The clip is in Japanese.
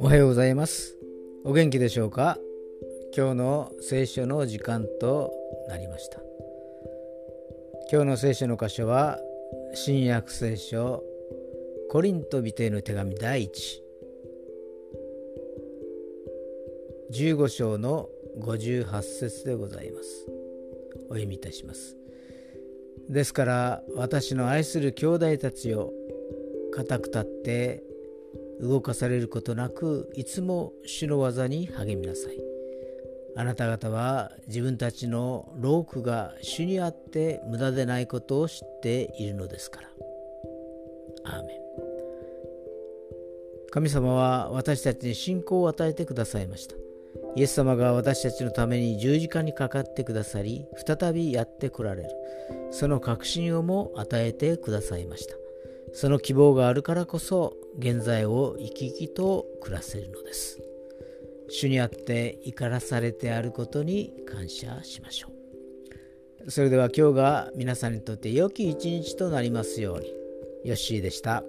おはようございます。お元気でしょうか？今日の聖書の時間となりました。今日の聖書の箇所は新約聖書コリント人への手紙第115章の58節でございます。お読みいたします。ですから私の愛する兄弟たちよ固く立って動かされることなくいつも主の技に励みなさい。あなた方は自分たちの労苦が主にあって無駄でないことを知っているのですから。アーメン。神様は私たちに信仰を与えてくださいました。イエス様が私たちのために十字架にかかってくださり再びやってこられる。その確信をも与えてくださいました。その希望があるからこそ現在を生き生きと暮らせるのです。主にあって怒らされてあることに感謝しましょう。それでは今日が皆さんにとって良き一日となりますように。ヨッシーでした。